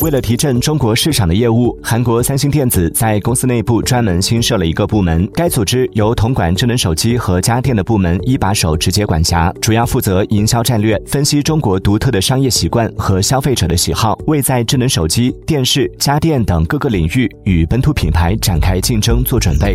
为了提振中国市场的业务韩国三星电子在公司内部专门新设了一个部门该组织由统管智能手机和家电的部门一把手直接管辖主要负责营销战略分析中国独特的商业习惯和消费者的喜好为在智能手机电视家电等各个领域与本土品牌展开竞争做准备。